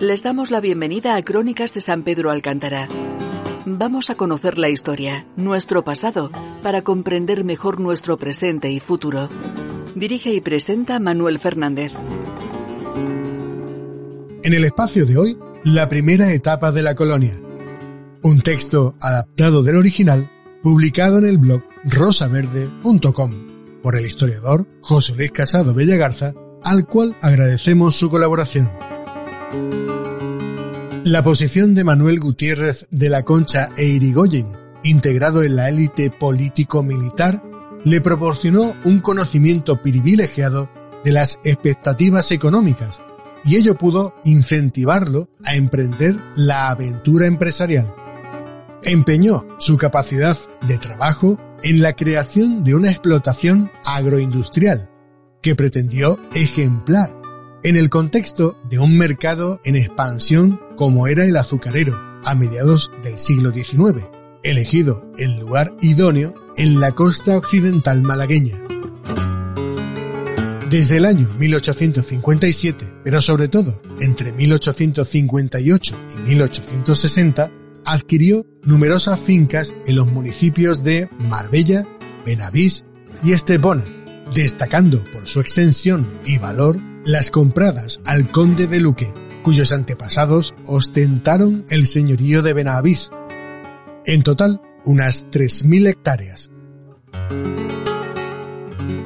Les damos la bienvenida a Crónicas de San Pedro Alcántara. Vamos a conocer la historia, nuestro pasado, para comprender mejor nuestro presente y futuro. Dirige y presenta Manuel Fernández. En el espacio de hoy, la primera etapa de la colonia. Un texto adaptado del original, publicado en el blog rosaverde.com por el historiador José Luis Casado Bellagarza, al cual agradecemos su colaboración. La posición de Manuel Gutiérrez de la Concha e Irigoyen, integrado en la élite político-militar, le proporcionó un conocimiento privilegiado de las expectativas económicas y ello pudo incentivarlo a emprender la aventura empresarial. Empeñó su capacidad de trabajo en la creación de una explotación agroindustrial que pretendió ejemplar en el contexto de un mercado en expansión como era el azucarero a mediados del siglo XIX, elegido el lugar idóneo en la costa occidental malagueña. Desde el año 1857, pero sobre todo entre 1858 y 1860, adquirió numerosas fincas en los municipios de Marbella, Benavís y Estepona, destacando por su extensión y valor las compradas al conde de Luque, cuyos antepasados ostentaron el señorío de Benavís. En total, unas 3.000 hectáreas.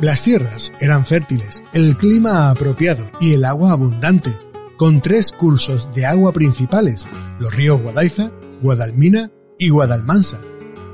Las tierras eran fértiles, el clima apropiado y el agua abundante, con tres cursos de agua principales, los ríos Guadaiza, Guadalmina y Guadalmansa.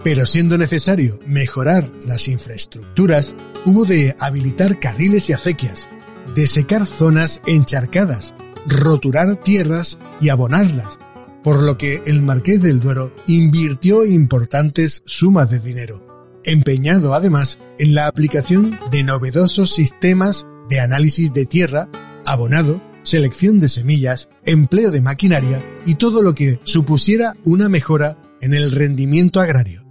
Pero siendo necesario mejorar las infraestructuras, hubo de habilitar carriles y acequias, de secar zonas encharcadas, roturar tierras y abonarlas, por lo que el Marqués del Duero invirtió importantes sumas de dinero, empeñado además en la aplicación de novedosos sistemas de análisis de tierra, abonado, selección de semillas, empleo de maquinaria y todo lo que supusiera una mejora en el rendimiento agrario.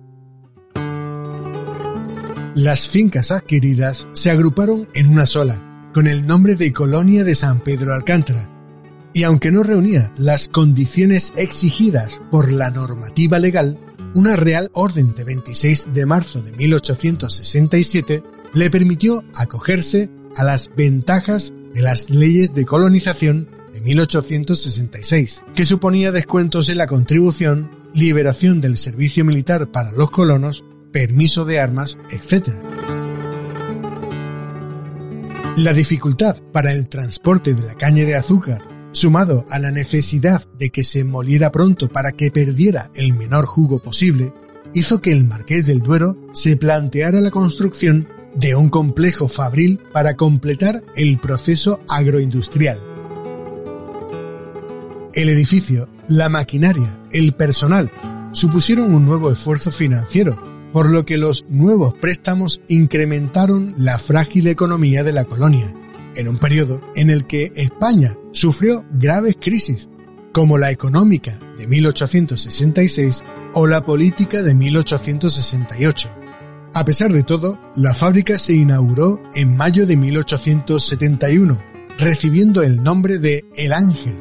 Las fincas adquiridas se agruparon en una sola, con el nombre de Colonia de San Pedro Alcántara, y aunque no reunía las condiciones exigidas por la normativa legal, una Real Orden de 26 de marzo de 1867 le permitió acogerse a las ventajas de las leyes de colonización de 1866, que suponía descuentos en la contribución, liberación del servicio militar para los colonos, permiso de armas, etc. La dificultad para el transporte de la caña de azúcar, sumado a la necesidad de que se moliera pronto para que perdiera el menor jugo posible, hizo que el Marqués del Duero se planteara la construcción de un complejo fabril para completar el proceso agroindustrial. El edificio, la maquinaria, el personal supusieron un nuevo esfuerzo financiero por lo que los nuevos préstamos incrementaron la frágil economía de la colonia, en un periodo en el que España sufrió graves crisis, como la económica de 1866 o la política de 1868. A pesar de todo, la fábrica se inauguró en mayo de 1871, recibiendo el nombre de El Ángel.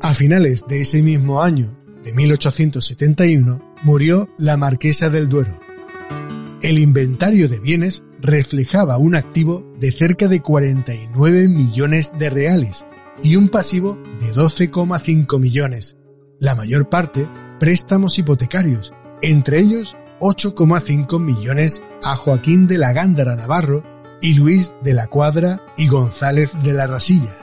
A finales de ese mismo año de 1871 murió la marquesa del Duero. El inventario de bienes reflejaba un activo de cerca de 49 millones de reales y un pasivo de 12,5 millones, la mayor parte préstamos hipotecarios, entre ellos 8,5 millones a Joaquín de la Gándara Navarro y Luis de la Cuadra y González de la Rasilla.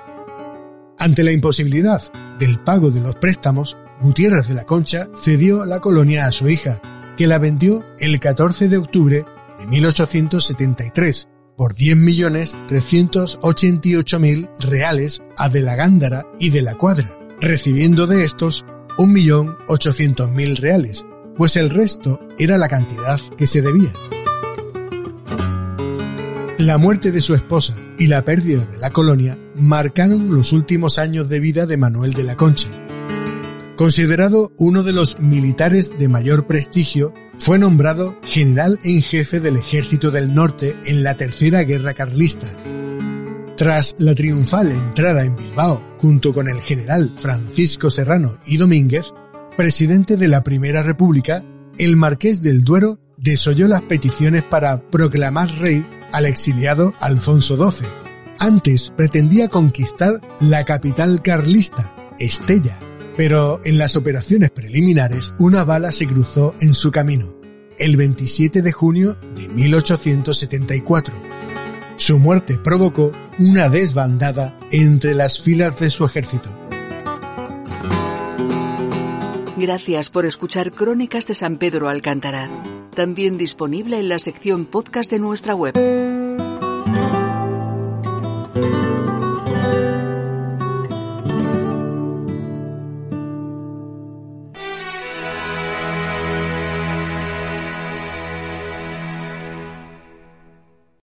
Ante la imposibilidad del pago de los préstamos, Gutiérrez de la Concha cedió la colonia a su hija, que la vendió el 14 de octubre de 1873 por 10.388.000 reales a De la Gándara y de la Cuadra, recibiendo de estos 1.800.000 reales, pues el resto era la cantidad que se debía. La muerte de su esposa y la pérdida de la colonia marcaron los últimos años de vida de Manuel de la Concha, Considerado uno de los militares de mayor prestigio, fue nombrado general en jefe del Ejército del Norte en la Tercera Guerra Carlista. Tras la triunfal entrada en Bilbao junto con el general Francisco Serrano y Domínguez, presidente de la Primera República, el marqués del Duero desoyó las peticiones para proclamar rey al exiliado Alfonso XII. Antes pretendía conquistar la capital carlista, Estella, pero en las operaciones preliminares una bala se cruzó en su camino, el 27 de junio de 1874. Su muerte provocó una desbandada entre las filas de su ejército. Gracias por escuchar Crónicas de San Pedro Alcántara, también disponible en la sección podcast de nuestra web.